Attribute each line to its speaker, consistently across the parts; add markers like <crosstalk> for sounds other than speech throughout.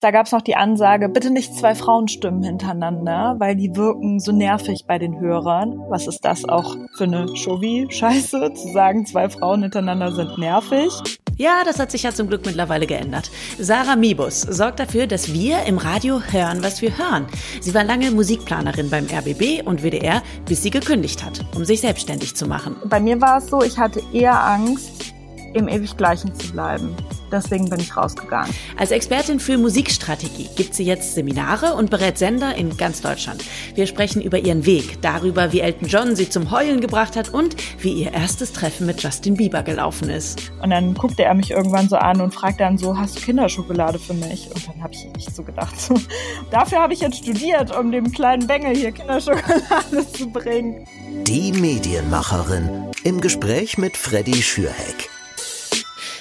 Speaker 1: Da gab es noch die Ansage, bitte nicht zwei Frauenstimmen hintereinander, weil die wirken so nervig bei den Hörern. Was ist das auch für eine Shovi-Scheiße, zu sagen, zwei Frauen hintereinander sind nervig?
Speaker 2: Ja, das hat sich ja zum Glück mittlerweile geändert. Sarah Mibus sorgt dafür, dass wir im Radio hören, was wir hören. Sie war lange Musikplanerin beim RBB und WDR, bis sie gekündigt hat, um sich selbstständig zu machen.
Speaker 1: Bei mir war es so, ich hatte eher Angst, im ewig Gleichen zu bleiben. Deswegen bin ich rausgegangen.
Speaker 2: Als Expertin für Musikstrategie gibt sie jetzt Seminare und berät Sender in ganz Deutschland. Wir sprechen über ihren Weg, darüber, wie Elton John sie zum Heulen gebracht hat und wie ihr erstes Treffen mit Justin Bieber gelaufen ist.
Speaker 1: Und dann guckte er mich irgendwann so an und fragte dann so, hast du Kinderschokolade für mich? Und dann habe ich nicht so gedacht, so, dafür habe ich jetzt studiert, um dem kleinen Bengel hier Kinderschokolade <laughs> zu bringen.
Speaker 3: Die Medienmacherin im Gespräch mit Freddy Schürheck.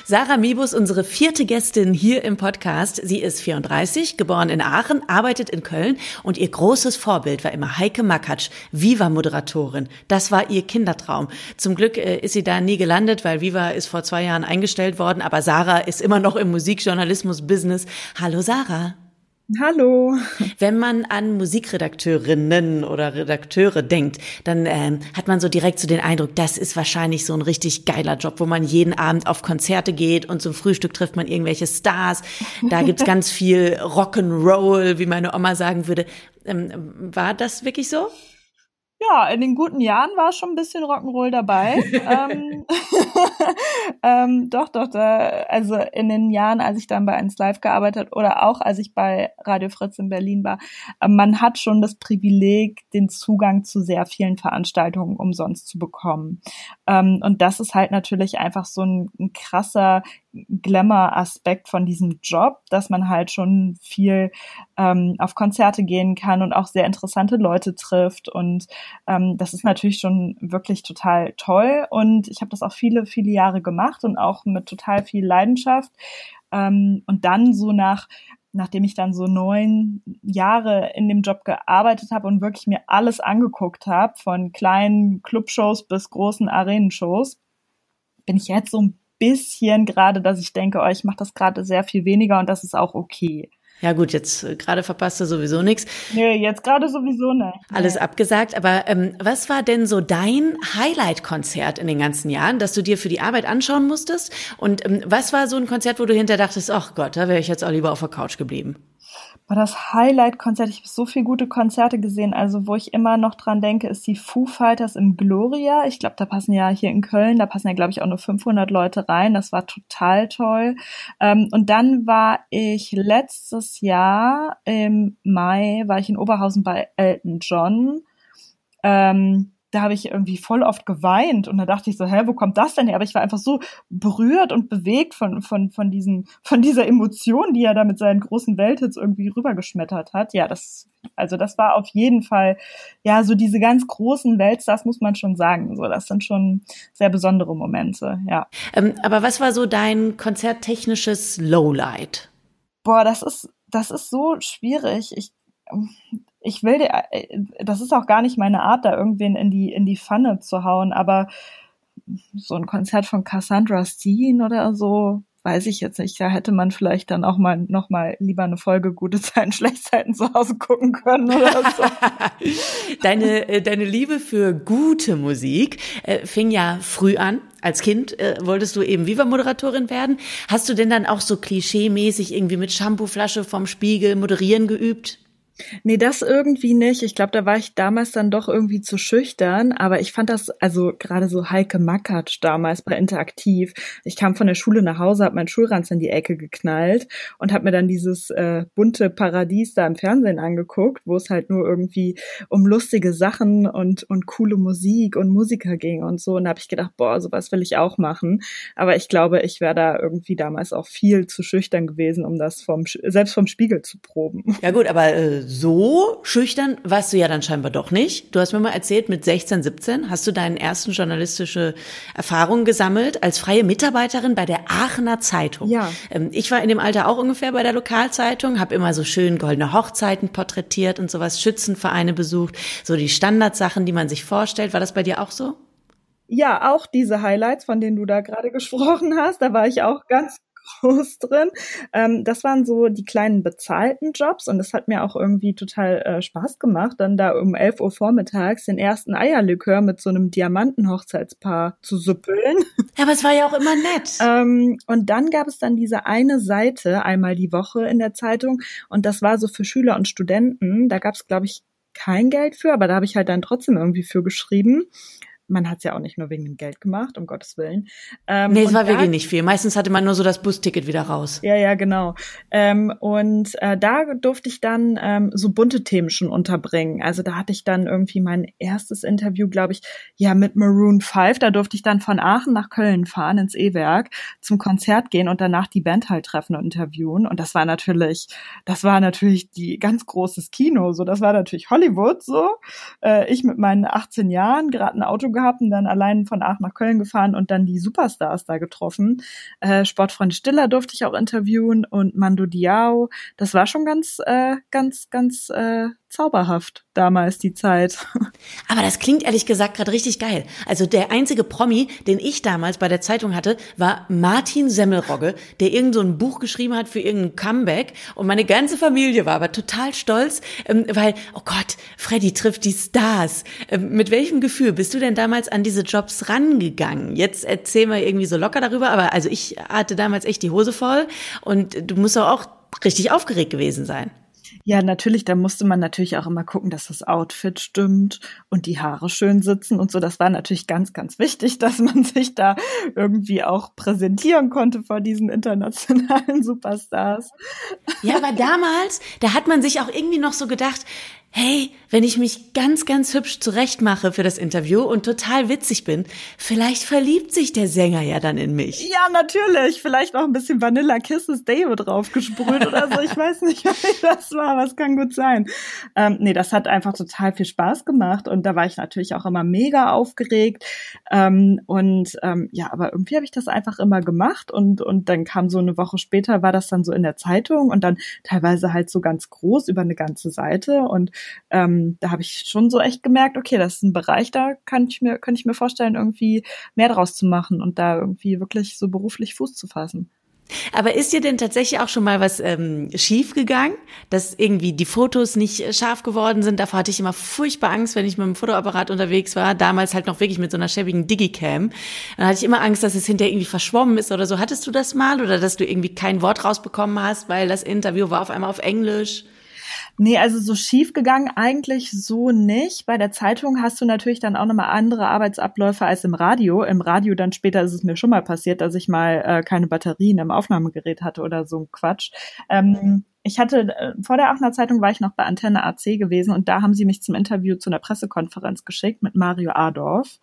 Speaker 2: Sarah Mibus, unsere vierte Gästin hier im Podcast. Sie ist 34, geboren in Aachen, arbeitet in Köln und ihr großes Vorbild war immer Heike Makatsch, Viva-Moderatorin. Das war ihr Kindertraum. Zum Glück äh, ist sie da nie gelandet, weil Viva ist vor zwei Jahren eingestellt worden, aber Sarah ist immer noch im Musikjournalismus-Business. Hallo Sarah.
Speaker 1: Hallo.
Speaker 2: Wenn man an Musikredakteurinnen oder Redakteure denkt, dann ähm, hat man so direkt so den Eindruck, das ist wahrscheinlich so ein richtig geiler Job, wo man jeden Abend auf Konzerte geht und zum Frühstück trifft man irgendwelche Stars. Da gibt's <laughs> ganz viel Rock'n'Roll, wie meine Oma sagen würde. Ähm, war das wirklich so?
Speaker 1: Ja, in den guten Jahren war schon ein bisschen Rock'n'Roll dabei. <laughs> ähm, <laughs> ähm, doch, doch, da, also in den Jahren, als ich dann bei 1 Live gearbeitet oder auch als ich bei Radio Fritz in Berlin war, äh, man hat schon das Privileg, den Zugang zu sehr vielen Veranstaltungen umsonst zu bekommen. Ähm, und das ist halt natürlich einfach so ein, ein krasser Glamour-Aspekt von diesem Job, dass man halt schon viel ähm, auf Konzerte gehen kann und auch sehr interessante Leute trifft. Und ähm, das ist natürlich schon wirklich total toll. Und ich habe das auch viele, viele Jahre gemacht und auch mit total viel Leidenschaft. Ähm, und dann so nach nachdem ich dann so neun Jahre in dem Job gearbeitet habe und wirklich mir alles angeguckt habe, von kleinen Clubshows bis großen Arenenshows, bin ich jetzt so ein bisschen gerade, dass ich denke, oh, ich mache das gerade sehr viel weniger und das ist auch okay.
Speaker 2: Ja gut, jetzt äh, gerade verpasst du sowieso nichts.
Speaker 1: Nee, jetzt gerade sowieso nicht.
Speaker 2: Alles nee. abgesagt, aber ähm, was war denn so dein Highlight-Konzert in den ganzen Jahren, das du dir für die Arbeit anschauen musstest? Und ähm, was war so ein Konzert, wo du hinter dachtest, ach Gott, da wäre ich jetzt auch lieber auf der Couch geblieben?
Speaker 1: War das Highlight-Konzert. Ich habe so viele gute Konzerte gesehen. Also wo ich immer noch dran denke, ist die Foo Fighters im Gloria. Ich glaube, da passen ja hier in Köln, da passen ja glaube ich auch nur 500 Leute rein. Das war total toll. Ähm, und dann war ich letztes Jahr im Mai war ich in Oberhausen bei Elton John. Ähm, da habe ich irgendwie voll oft geweint und da dachte ich so, hä, wo kommt das denn her? Aber ich war einfach so berührt und bewegt von, von, von diesen, von dieser Emotion, die er da mit seinen großen Welthits irgendwie rübergeschmettert hat. Ja, das, also das war auf jeden Fall, ja, so diese ganz großen Weltstars muss man schon sagen. So, das sind schon sehr besondere Momente, ja.
Speaker 2: Ähm, aber was war so dein konzerttechnisches Lowlight?
Speaker 1: Boah, das ist, das ist so schwierig. Ich, ich will, äh, das ist auch gar nicht meine Art, da irgendwen in die, in die Pfanne zu hauen, aber so ein Konzert von Cassandra Steen oder so, weiß ich jetzt nicht. Da hätte man vielleicht dann auch mal noch mal lieber eine Folge gute Zeiten, schlechte Zeiten zu Hause gucken können oder so. <laughs>
Speaker 2: deine äh, deine Liebe für gute Musik äh, fing ja früh an. Als Kind äh, wolltest du eben Viva-Moderatorin werden. Hast du denn dann auch so klischee-mäßig irgendwie mit Shampooflasche vom Spiegel moderieren geübt?
Speaker 1: Nee, das irgendwie nicht. Ich glaube, da war ich damals dann doch irgendwie zu schüchtern. Aber ich fand das, also gerade so Heike Mackert damals bei Interaktiv. Ich kam von der Schule nach Hause, habe meinen Schulranz in die Ecke geknallt und habe mir dann dieses äh, bunte Paradies da im Fernsehen angeguckt, wo es halt nur irgendwie um lustige Sachen und, und coole Musik und Musiker ging und so. Und da habe ich gedacht, boah, sowas will ich auch machen. Aber ich glaube, ich wäre da irgendwie damals auch viel zu schüchtern gewesen, um das vom, selbst vom Spiegel zu proben.
Speaker 2: Ja gut, aber äh so schüchtern warst du ja dann scheinbar doch nicht. Du hast mir mal erzählt, mit 16, 17 hast du deinen ersten journalistische Erfahrungen gesammelt als freie Mitarbeiterin bei der Aachener Zeitung.
Speaker 1: Ja.
Speaker 2: Ähm, ich war in dem Alter auch ungefähr bei der Lokalzeitung, habe immer so schön goldene Hochzeiten porträtiert und sowas, Schützenvereine besucht, so die Standardsachen, die man sich vorstellt. War das bei dir auch so?
Speaker 1: Ja, auch diese Highlights, von denen du da gerade <laughs> gesprochen hast, da war ich auch ganz groß drin. Ähm, das waren so die kleinen bezahlten Jobs und das hat mir auch irgendwie total äh, Spaß gemacht, dann da um 11 Uhr vormittags den ersten Eierlikör mit so einem Diamantenhochzeitspaar zu süppeln.
Speaker 2: Ja, aber es war ja auch immer nett.
Speaker 1: ähm, und dann gab es dann diese eine Seite einmal die Woche in der Zeitung und das war so für Schüler und Studenten. Da gab es, glaube ich, kein Geld für, aber da habe ich halt dann trotzdem irgendwie für geschrieben man hat es ja auch nicht nur wegen dem Geld gemacht, um Gottes Willen.
Speaker 2: Ähm, nee, es war wirklich nicht viel. Meistens hatte man nur so das Busticket wieder raus.
Speaker 1: Ja, ja, genau. Ähm, und äh, da durfte ich dann ähm, so bunte Themen schon unterbringen. Also da hatte ich dann irgendwie mein erstes Interview, glaube ich, ja, mit Maroon 5. Da durfte ich dann von Aachen nach Köln fahren, ins E-Werk, zum Konzert gehen und danach die Band halt treffen und interviewen. Und das war natürlich, das war natürlich die ganz großes Kino. So, das war natürlich Hollywood so. Äh, ich mit meinen 18 Jahren, gerade ein Auto gehabt und dann allein von Aachen nach Köln gefahren und dann die Superstars da getroffen. Äh, Sportfreund Stiller durfte ich auch interviewen und Mando Diao. Das war schon ganz, äh, ganz, ganz äh, zauberhaft damals die Zeit. <laughs>
Speaker 2: Aber das klingt ehrlich gesagt gerade richtig geil. Also der einzige Promi, den ich damals bei der Zeitung hatte, war Martin Semmelrogge, der irgend so ein Buch geschrieben hat für irgendein Comeback und meine ganze Familie war aber total stolz, ähm, weil, oh Gott, Freddy trifft die Stars. Ähm, mit welchem Gefühl bist du denn damals an diese Jobs rangegangen? Jetzt erzähl mal irgendwie so locker darüber, aber also ich hatte damals echt die Hose voll und du musst auch richtig aufgeregt gewesen sein.
Speaker 1: Ja, natürlich, da musste man natürlich auch immer gucken, dass das Outfit stimmt und die Haare schön sitzen und so. Das war natürlich ganz, ganz wichtig, <laughs> dass man sich da irgendwie auch präsentieren konnte vor diesen internationalen <laughs> Superstars.
Speaker 2: Ja, aber damals, da hat man sich auch irgendwie noch so gedacht, hey, wenn ich mich ganz, ganz hübsch zurechtmache für das Interview und total witzig bin, vielleicht verliebt sich der Sänger ja dann in mich.
Speaker 1: Ja, natürlich. Vielleicht auch ein bisschen Vanilla Kisses David draufgesprüht oder so. Ich weiß nicht, <laughs> wie das war, aber es kann gut sein. Ähm, nee, das hat einfach total viel Spaß gemacht und da war ich natürlich auch immer mega aufgeregt. Ähm, und ähm, ja, aber irgendwie habe ich das einfach immer gemacht und, und dann kam so eine Woche später, war das dann so in der Zeitung und dann teilweise halt so ganz groß über eine ganze Seite und ähm, da habe ich schon so echt gemerkt, okay, das ist ein Bereich, da kann ich mir, könnte ich mir vorstellen, irgendwie mehr draus zu machen und da irgendwie wirklich so beruflich Fuß zu fassen.
Speaker 2: Aber ist dir denn tatsächlich auch schon mal was ähm, schief gegangen, dass irgendwie die Fotos nicht äh, scharf geworden sind? Davor hatte ich immer furchtbar Angst, wenn ich mit dem Fotoapparat unterwegs war. Damals halt noch wirklich mit so einer schäbigen Digicam. Dann hatte ich immer Angst, dass es hinterher irgendwie verschwommen ist oder so. Hattest du das mal oder dass du irgendwie kein Wort rausbekommen hast, weil das Interview war auf einmal auf Englisch?
Speaker 1: Nee, also so schief gegangen eigentlich so nicht. Bei der Zeitung hast du natürlich dann auch nochmal andere Arbeitsabläufe als im Radio. Im Radio dann später ist es mir schon mal passiert, dass ich mal äh, keine Batterien im Aufnahmegerät hatte oder so ein Quatsch. Ähm, ich hatte, äh, vor der Aachener Zeitung war ich noch bei Antenne AC gewesen und da haben sie mich zum Interview zu einer Pressekonferenz geschickt mit Mario Adorf.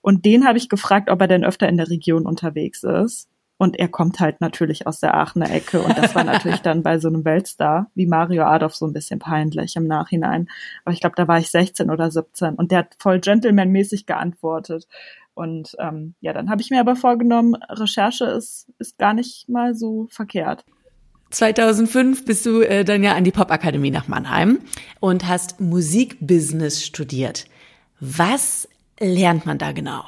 Speaker 1: Und den habe ich gefragt, ob er denn öfter in der Region unterwegs ist. Und er kommt halt natürlich aus der Aachener Ecke. Und das war natürlich <laughs> dann bei so einem Weltstar wie Mario Adolf so ein bisschen peinlich im Nachhinein. Aber ich glaube, da war ich 16 oder 17 und der hat voll gentlemanmäßig geantwortet. Und ähm, ja, dann habe ich mir aber vorgenommen, Recherche ist, ist gar nicht mal so verkehrt.
Speaker 2: 2005 bist du äh, dann ja an die Popakademie nach Mannheim und hast Musikbusiness studiert. Was lernt man da genau?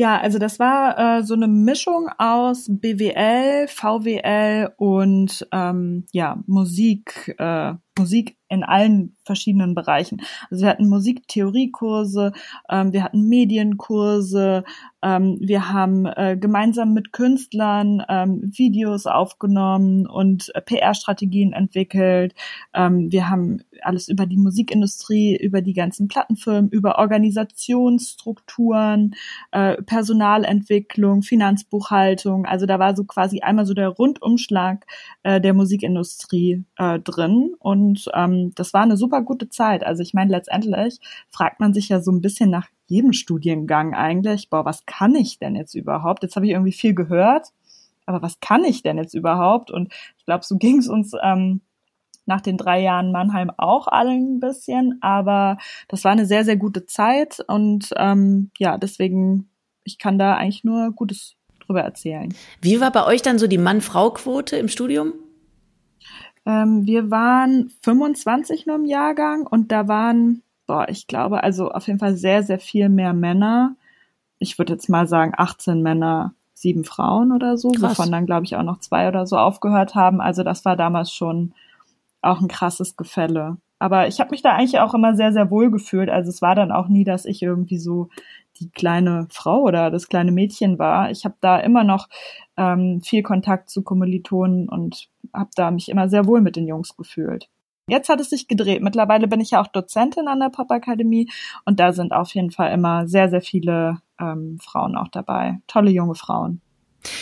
Speaker 1: Ja, also das war äh, so eine Mischung aus BWL, VWL und ähm, ja Musik, äh, Musik in allen verschiedenen Bereichen. Also wir hatten Musiktheoriekurse, ähm, wir hatten Medienkurse, ähm, wir haben äh, gemeinsam mit Künstlern ähm, Videos aufgenommen und äh, PR-Strategien entwickelt. Ähm, wir haben alles über die Musikindustrie, über die ganzen Plattenfirmen, über Organisationsstrukturen, äh, Personalentwicklung, Finanzbuchhaltung. Also da war so quasi einmal so der Rundumschlag äh, der Musikindustrie äh, drin und ähm, das war eine super gute Zeit. Also ich meine, letztendlich fragt man sich ja so ein bisschen nach jedem Studiengang eigentlich, boah, was kann ich denn jetzt überhaupt? Jetzt habe ich irgendwie viel gehört, aber was kann ich denn jetzt überhaupt? Und ich glaube, so ging es uns ähm, nach den drei Jahren Mannheim auch allen ein bisschen, aber das war eine sehr, sehr gute Zeit und ähm, ja, deswegen, ich kann da eigentlich nur Gutes drüber erzählen.
Speaker 2: Wie war bei euch dann so die Mann-Frau-Quote im Studium?
Speaker 1: Ähm, wir waren 25 nur im Jahrgang und da waren, boah, ich glaube, also auf jeden Fall sehr, sehr viel mehr Männer. Ich würde jetzt mal sagen 18 Männer, sieben Frauen oder so, Krass. wovon dann, glaube ich, auch noch zwei oder so aufgehört haben. Also das war damals schon auch ein krasses Gefälle. Aber ich habe mich da eigentlich auch immer sehr, sehr wohl gefühlt. Also es war dann auch nie, dass ich irgendwie so die kleine Frau oder das kleine Mädchen war. Ich habe da immer noch ähm, viel Kontakt zu Kommilitonen und habe da mich immer sehr wohl mit den Jungs gefühlt. Jetzt hat es sich gedreht. Mittlerweile bin ich ja auch Dozentin an der Popakademie und da sind auf jeden Fall immer sehr, sehr viele ähm, Frauen auch dabei. Tolle junge Frauen.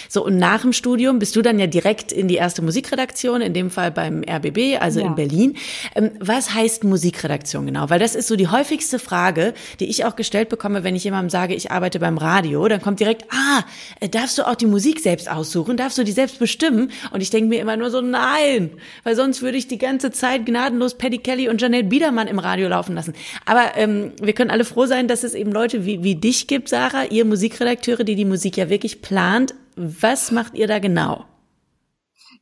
Speaker 2: So, und nach dem Studium bist du dann ja direkt in die erste Musikredaktion, in dem Fall beim RBB, also ja. in Berlin. Ähm, was heißt Musikredaktion genau? Weil das ist so die häufigste Frage, die ich auch gestellt bekomme, wenn ich jemandem sage, ich arbeite beim Radio. Dann kommt direkt, ah, äh, darfst du auch die Musik selbst aussuchen? Darfst du die selbst bestimmen? Und ich denke mir immer nur so, nein, weil sonst würde ich die ganze Zeit gnadenlos Paddy Kelly und Janelle Biedermann im Radio laufen lassen. Aber ähm, wir können alle froh sein, dass es eben Leute wie, wie dich gibt, Sarah, ihr Musikredakteure, die die Musik ja wirklich plant, was macht ihr da genau?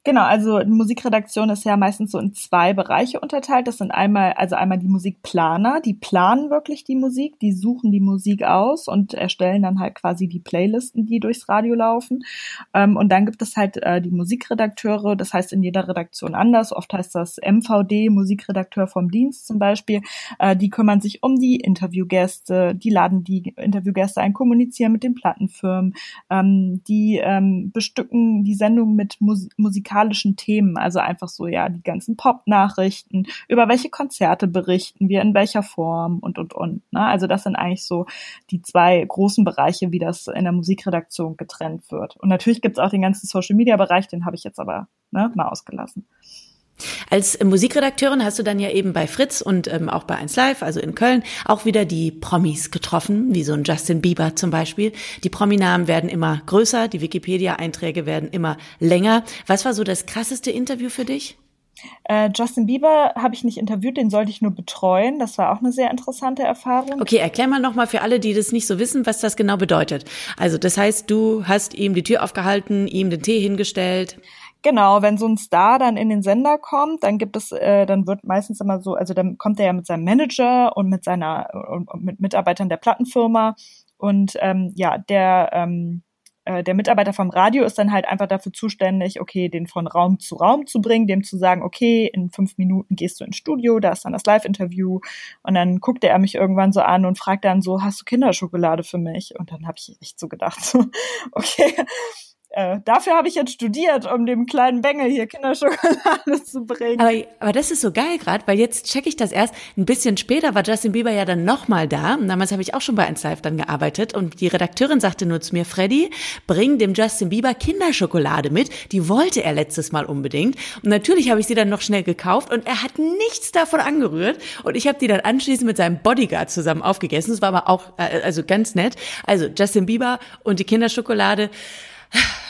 Speaker 1: Genau, also Musikredaktion ist ja meistens so in zwei Bereiche unterteilt. Das sind einmal, also einmal die Musikplaner, die planen wirklich die Musik, die suchen die Musik aus und erstellen dann halt quasi die Playlisten, die durchs Radio laufen. Ähm, und dann gibt es halt äh, die Musikredakteure, das heißt in jeder Redaktion anders. Oft heißt das MVD, Musikredakteur vom Dienst zum Beispiel. Äh, die kümmern sich um die Interviewgäste, die laden die Interviewgäste ein, kommunizieren mit den Plattenfirmen, ähm, die ähm, bestücken die Sendung mit Mus Musik musikalischen Themen, also einfach so, ja, die ganzen Pop-Nachrichten, über welche Konzerte berichten wir, in welcher Form und, und, und. Ne? Also das sind eigentlich so die zwei großen Bereiche, wie das in der Musikredaktion getrennt wird. Und natürlich gibt es auch den ganzen Social-Media-Bereich, den habe ich jetzt aber ne, mal ausgelassen.
Speaker 2: Als Musikredakteurin hast du dann ja eben bei Fritz und ähm, auch bei 1 Live, also in Köln, auch wieder die Promis getroffen, wie so ein Justin Bieber zum Beispiel. Die Prominamen werden immer größer, die Wikipedia-Einträge werden immer länger. Was war so das krasseste Interview für dich?
Speaker 1: Äh, Justin Bieber habe ich nicht interviewt, den sollte ich nur betreuen. Das war auch eine sehr interessante Erfahrung.
Speaker 2: Okay, erklär mal nochmal für alle, die das nicht so wissen, was das genau bedeutet. Also das heißt, du hast ihm die Tür aufgehalten, ihm den Tee hingestellt.
Speaker 1: Genau, wenn so ein Star dann in den Sender kommt, dann gibt es, äh, dann wird meistens immer so, also dann kommt er ja mit seinem Manager und mit seiner und mit Mitarbeitern der Plattenfirma. Und ähm, ja, der ähm, äh, der Mitarbeiter vom Radio ist dann halt einfach dafür zuständig, okay, den von Raum zu Raum zu bringen, dem zu sagen, okay, in fünf Minuten gehst du ins Studio, da ist dann das Live-Interview. Und dann guckte er mich irgendwann so an und fragt dann so, hast du Kinderschokolade für mich? Und dann habe ich echt so gedacht, so, <laughs> okay, äh, dafür habe ich jetzt studiert, um dem kleinen Bengel hier Kinderschokolade <laughs> zu bringen.
Speaker 2: Aber, aber das ist so geil gerade, weil jetzt checke ich das erst. Ein bisschen später war Justin Bieber ja dann nochmal da. Und damals habe ich auch schon bei 1 Live dann gearbeitet. Und die Redakteurin sagte nur zu mir, Freddy, bring dem Justin Bieber Kinderschokolade mit. Die wollte er letztes Mal unbedingt. Und natürlich habe ich sie dann noch schnell gekauft und er hat nichts davon angerührt. Und ich habe die dann anschließend mit seinem Bodyguard zusammen aufgegessen. Das war aber auch, äh, also ganz nett. Also Justin Bieber und die Kinderschokolade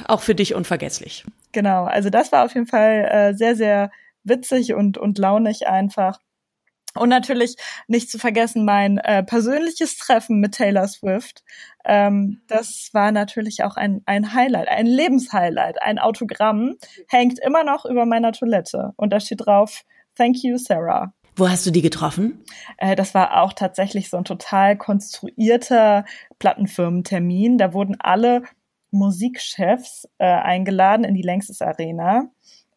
Speaker 2: auch für dich unvergesslich.
Speaker 1: Genau, also das war auf jeden Fall äh, sehr, sehr witzig und, und launig einfach. Und natürlich nicht zu vergessen mein äh, persönliches Treffen mit Taylor Swift. Ähm, das war natürlich auch ein, ein Highlight, ein Lebenshighlight. Ein Autogramm hängt immer noch über meiner Toilette und da steht drauf, Thank you, Sarah.
Speaker 2: Wo hast du die getroffen?
Speaker 1: Äh, das war auch tatsächlich so ein total konstruierter Plattenfirmentermin. Da wurden alle Musikchefs äh, eingeladen in die Längstes Arena,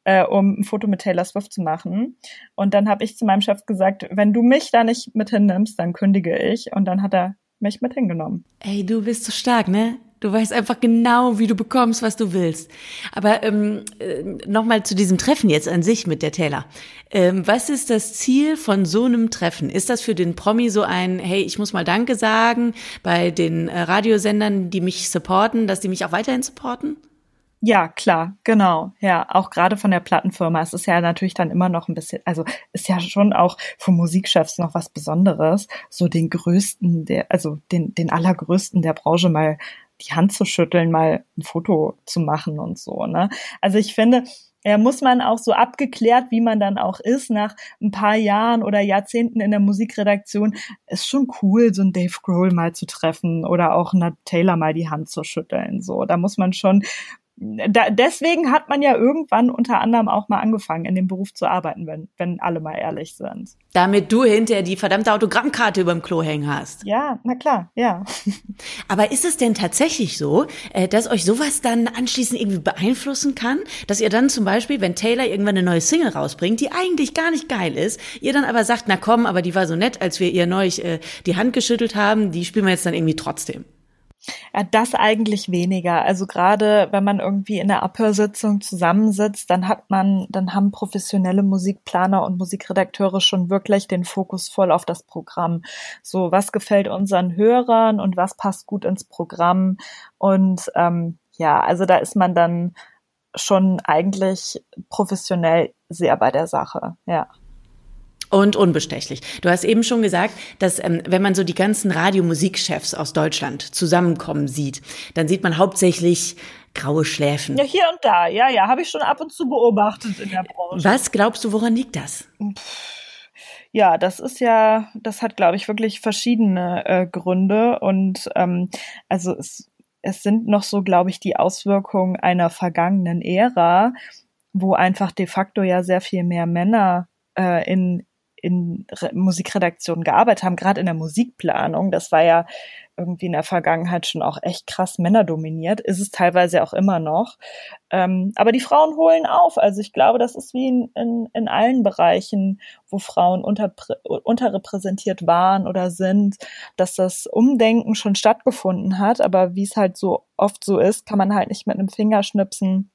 Speaker 1: äh, um ein Foto mit Taylor Swift zu machen. Und dann habe ich zu meinem Chef gesagt, wenn du mich da nicht mit hinnimmst, dann kündige ich. Und dann hat er mich mit hingenommen.
Speaker 2: Ey, du bist so stark, ne? Du weißt einfach genau, wie du bekommst, was du willst. Aber ähm, äh, nochmal zu diesem Treffen jetzt an sich mit der Taylor. Ähm, was ist das Ziel von so einem Treffen? Ist das für den Promi so ein, hey, ich muss mal Danke sagen bei den äh, Radiosendern, die mich supporten, dass die mich auch weiterhin supporten?
Speaker 1: Ja, klar, genau. Ja, auch gerade von der Plattenfirma. Es ist ja natürlich dann immer noch ein bisschen, also ist ja schon auch für Musikchefs noch was Besonderes, so den größten der, also den, den allergrößten der Branche mal die Hand zu schütteln, mal ein Foto zu machen und so. Ne? Also ich finde, ja, muss man auch so abgeklärt, wie man dann auch ist, nach ein paar Jahren oder Jahrzehnten in der Musikredaktion, ist schon cool, so einen Dave Grohl mal zu treffen oder auch einer Taylor mal die Hand zu schütteln. So, da muss man schon da, deswegen hat man ja irgendwann unter anderem auch mal angefangen, in dem Beruf zu arbeiten, wenn, wenn alle mal ehrlich sind.
Speaker 2: Damit du hinterher die verdammte Autogrammkarte überm Klo hängen hast.
Speaker 1: Ja, na klar, ja. <laughs>
Speaker 2: Aber ist es denn tatsächlich so, äh, dass euch sowas dann anschließend irgendwie beeinflussen kann? Dass ihr dann zum Beispiel, wenn Taylor irgendwann eine neue Single rausbringt, die eigentlich gar nicht geil ist, ihr dann aber sagt, na komm, aber die war so nett, als wir ihr neulich äh, die Hand geschüttelt haben, die spielen wir jetzt dann irgendwie trotzdem.
Speaker 1: Ja, das eigentlich weniger. Also gerade wenn man irgendwie in der Abhörsitzung zusammensitzt, dann hat man, dann haben professionelle Musikplaner und Musikredakteure schon wirklich den Fokus voll auf das Programm. So, was gefällt unseren Hörern und was passt gut ins Programm? Und ähm, ja, also da ist man dann schon eigentlich professionell sehr bei der Sache, ja.
Speaker 2: Und unbestechlich. Du hast eben schon gesagt, dass ähm, wenn man so die ganzen Radiomusikchefs aus Deutschland zusammenkommen sieht, dann sieht man hauptsächlich graue Schläfen.
Speaker 1: Ja, hier und da. Ja, ja, habe ich schon ab und zu beobachtet in der Branche.
Speaker 2: Was glaubst du, woran liegt das?
Speaker 1: Ja, das ist ja, das hat, glaube ich, wirklich verschiedene äh, Gründe. Und ähm, also es, es sind noch so, glaube ich, die Auswirkungen einer vergangenen Ära, wo einfach de facto ja sehr viel mehr Männer äh, in in Re Musikredaktionen gearbeitet haben, gerade in der Musikplanung. Das war ja irgendwie in der Vergangenheit schon auch echt krass männerdominiert, ist es teilweise auch immer noch. Ähm, aber die Frauen holen auf. Also ich glaube, das ist wie in, in, in allen Bereichen, wo Frauen unter, unterrepräsentiert waren oder sind, dass das Umdenken schon stattgefunden hat. Aber wie es halt so oft so ist, kann man halt nicht mit einem Fingerschnipsen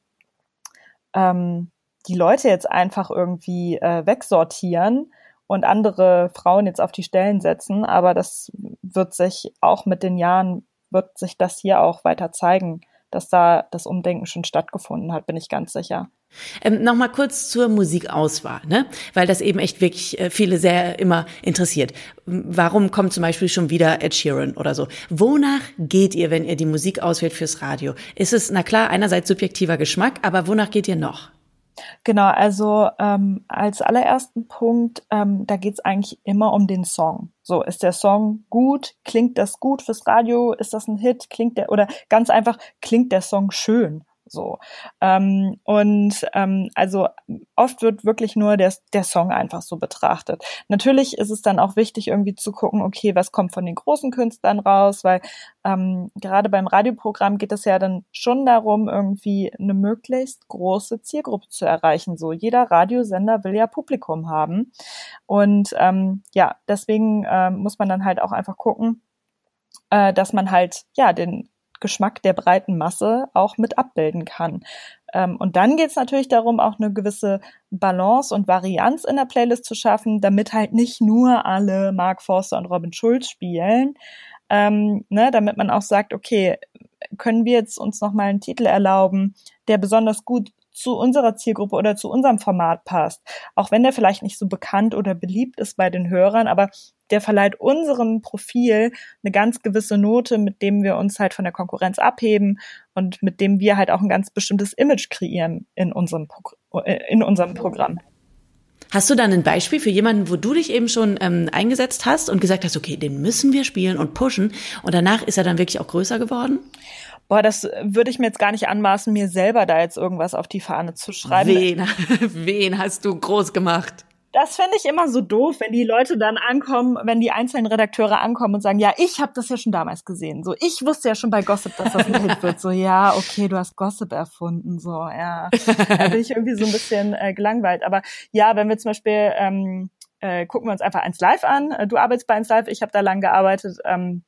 Speaker 1: ähm, die Leute jetzt einfach irgendwie äh, wegsortieren und andere Frauen jetzt auf die Stellen setzen. Aber das wird sich auch mit den Jahren, wird sich das hier auch weiter zeigen, dass da das Umdenken schon stattgefunden hat, bin ich ganz sicher.
Speaker 2: Ähm, Nochmal kurz zur Musikauswahl, ne? weil das eben echt wirklich äh, viele sehr immer interessiert. Warum kommt zum Beispiel schon wieder Ed Sheeran oder so? Wonach geht ihr, wenn ihr die Musik auswählt fürs Radio? Ist es, na klar, einerseits subjektiver Geschmack, aber wonach geht ihr noch?
Speaker 1: Genau, also ähm, als allerersten Punkt, ähm, da geht's eigentlich immer um den Song. So, ist der Song gut? Klingt das gut fürs Radio? Ist das ein Hit? Klingt der oder ganz einfach, klingt der Song schön? So. Ähm, und ähm, also oft wird wirklich nur der, der Song einfach so betrachtet. Natürlich ist es dann auch wichtig, irgendwie zu gucken, okay, was kommt von den großen Künstlern raus, weil ähm, gerade beim Radioprogramm geht es ja dann schon darum, irgendwie eine möglichst große Zielgruppe zu erreichen. So, jeder Radiosender will ja Publikum haben. Und ähm, ja, deswegen ähm, muss man dann halt auch einfach gucken, äh, dass man halt ja den Geschmack der breiten Masse auch mit abbilden kann. Ähm, und dann geht es natürlich darum, auch eine gewisse Balance und Varianz in der Playlist zu schaffen, damit halt nicht nur alle Mark Forster und Robin Schulz spielen, ähm, ne, damit man auch sagt, okay, können wir jetzt uns noch mal einen Titel erlauben, der besonders gut zu unserer Zielgruppe oder zu unserem Format passt. Auch wenn der vielleicht nicht so bekannt oder beliebt ist bei den Hörern, aber der verleiht unserem Profil eine ganz gewisse Note, mit dem wir uns halt von der Konkurrenz abheben und mit dem wir halt auch ein ganz bestimmtes Image kreieren in unserem, äh, in unserem Programm.
Speaker 2: Hast du dann ein Beispiel für jemanden, wo du dich eben schon ähm, eingesetzt hast und gesagt hast, okay, den müssen wir spielen und pushen und danach ist er dann wirklich auch größer geworden?
Speaker 1: Boah, das würde ich mir jetzt gar nicht anmaßen, mir selber da jetzt irgendwas auf die Fahne zu schreiben.
Speaker 2: Wen, <laughs> wen hast du groß gemacht?
Speaker 1: Das fände ich immer so doof, wenn die Leute dann ankommen, wenn die einzelnen Redakteure ankommen und sagen, ja, ich habe das ja schon damals gesehen. So, ich wusste ja schon bei Gossip, dass das ein Hit wird. So, <laughs> ja, okay, du hast Gossip erfunden. So, ja. Da bin ich irgendwie so ein bisschen äh, gelangweilt. Aber ja, wenn wir zum Beispiel ähm, äh, gucken wir uns einfach eins live an. Du arbeitest bei eins live, ich habe da lang gearbeitet. Ähm,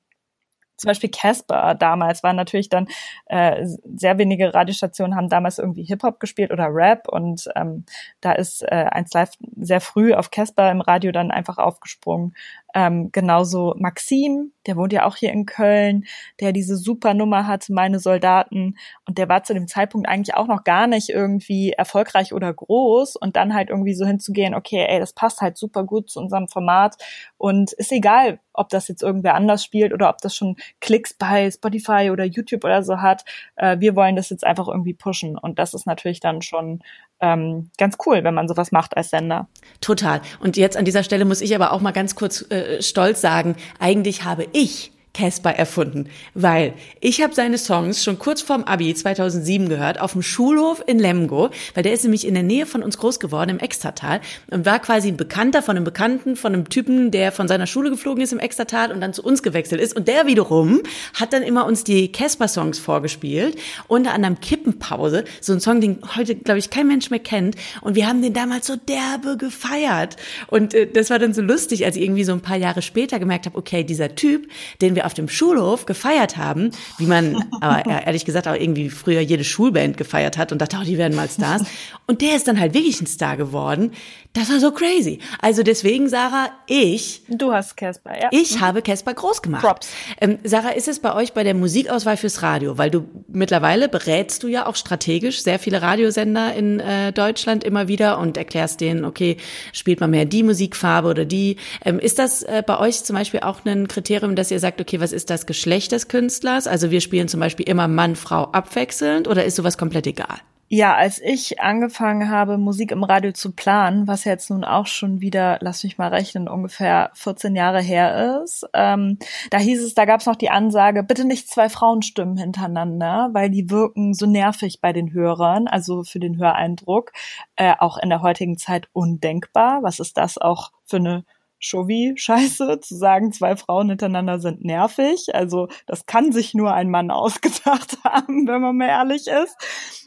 Speaker 1: zum Beispiel Casper damals war natürlich dann äh, sehr wenige Radiostationen haben damals irgendwie Hip Hop gespielt oder Rap und ähm, da ist äh, 1 Live sehr früh auf Casper im Radio dann einfach aufgesprungen ähm, genauso Maxim, der wohnt ja auch hier in Köln, der diese super Nummer hat, meine Soldaten. Und der war zu dem Zeitpunkt eigentlich auch noch gar nicht irgendwie erfolgreich oder groß. Und dann halt irgendwie so hinzugehen, okay, ey, das passt halt super gut zu unserem Format. Und ist egal, ob das jetzt irgendwer anders spielt oder ob das schon Klicks bei Spotify oder YouTube oder so hat. Äh, wir wollen das jetzt einfach irgendwie pushen. Und das ist natürlich dann schon ähm, ganz cool, wenn man sowas macht als Sender.
Speaker 2: Total. Und jetzt an dieser Stelle muss ich aber auch mal ganz kurz äh, stolz sagen, eigentlich habe ich Casper erfunden, weil ich habe seine Songs schon kurz vorm Abi 2007 gehört auf dem Schulhof in Lemgo, weil der ist nämlich in der Nähe von uns groß geworden im Extratal und war quasi ein Bekannter von einem Bekannten von einem Typen, der von seiner Schule geflogen ist im Extratal und dann zu uns gewechselt ist. Und der wiederum hat dann immer uns die Casper Songs vorgespielt, unter anderem Kippenpause, so ein Song, den heute glaube ich kein Mensch mehr kennt. Und wir haben den damals so derbe gefeiert. Und äh, das war dann so lustig, als ich irgendwie so ein paar Jahre später gemerkt habe, okay, dieser Typ, den wir auf dem Schulhof gefeiert haben, wie man <laughs> aber ehrlich gesagt auch irgendwie früher jede Schulband gefeiert hat und dachte, oh, die werden mal Stars. <laughs> Und der ist dann halt wirklich ein Star geworden. Das war so crazy. Also deswegen, Sarah, ich.
Speaker 1: Du hast Casper, ja.
Speaker 2: Ich mhm. habe Casper groß gemacht. Props. Ähm, Sarah, ist es bei euch bei der Musikauswahl fürs Radio? Weil du mittlerweile berätst du ja auch strategisch sehr viele Radiosender in äh, Deutschland immer wieder und erklärst denen, okay, spielt man mehr die Musikfarbe oder die. Ähm, ist das äh, bei euch zum Beispiel auch ein Kriterium, dass ihr sagt, okay, was ist das Geschlecht des Künstlers? Also wir spielen zum Beispiel immer Mann, Frau abwechselnd oder ist sowas komplett egal?
Speaker 1: Ja, als ich angefangen habe, Musik im Radio zu planen, was jetzt nun auch schon wieder, lass mich mal rechnen, ungefähr 14 Jahre her ist, ähm, da hieß es, da gab es noch die Ansage, bitte nicht zwei Frauenstimmen hintereinander, weil die wirken so nervig bei den Hörern, also für den Höreindruck, äh, auch in der heutigen Zeit undenkbar. Was ist das auch für eine Chauvi-Scheiße, zu sagen, zwei Frauen hintereinander sind nervig. Also das kann sich nur ein Mann <laughs> ausgedacht haben, wenn man mal ehrlich ist.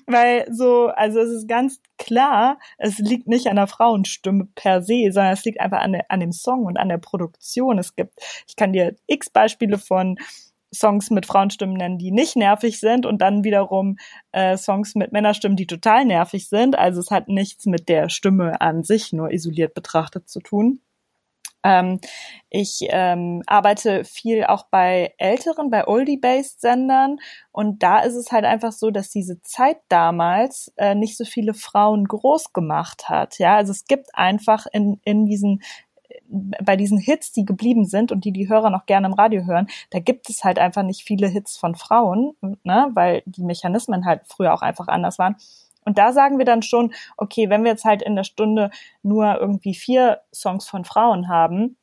Speaker 1: Weil so, also es ist ganz klar, es liegt nicht an der Frauenstimme per se, sondern es liegt einfach an, an dem Song und an der Produktion. Es gibt, ich kann dir x Beispiele von Songs mit Frauenstimmen nennen, die nicht nervig sind und dann wiederum äh, Songs mit Männerstimmen, die total nervig sind. Also es hat nichts mit der Stimme an sich nur isoliert betrachtet zu tun. Ähm, ich ähm, arbeite viel auch bei älteren, bei Oldie-based Sendern und da ist es halt einfach so, dass diese Zeit damals äh, nicht so viele Frauen groß gemacht hat. Ja, also es gibt einfach in, in diesen bei diesen Hits, die geblieben sind und die die Hörer noch gerne im Radio hören, da gibt es halt einfach nicht viele Hits von Frauen, ne, weil die Mechanismen halt früher auch einfach anders waren. Und da sagen wir dann schon, okay, wenn wir jetzt halt in der Stunde nur irgendwie vier Songs von Frauen haben,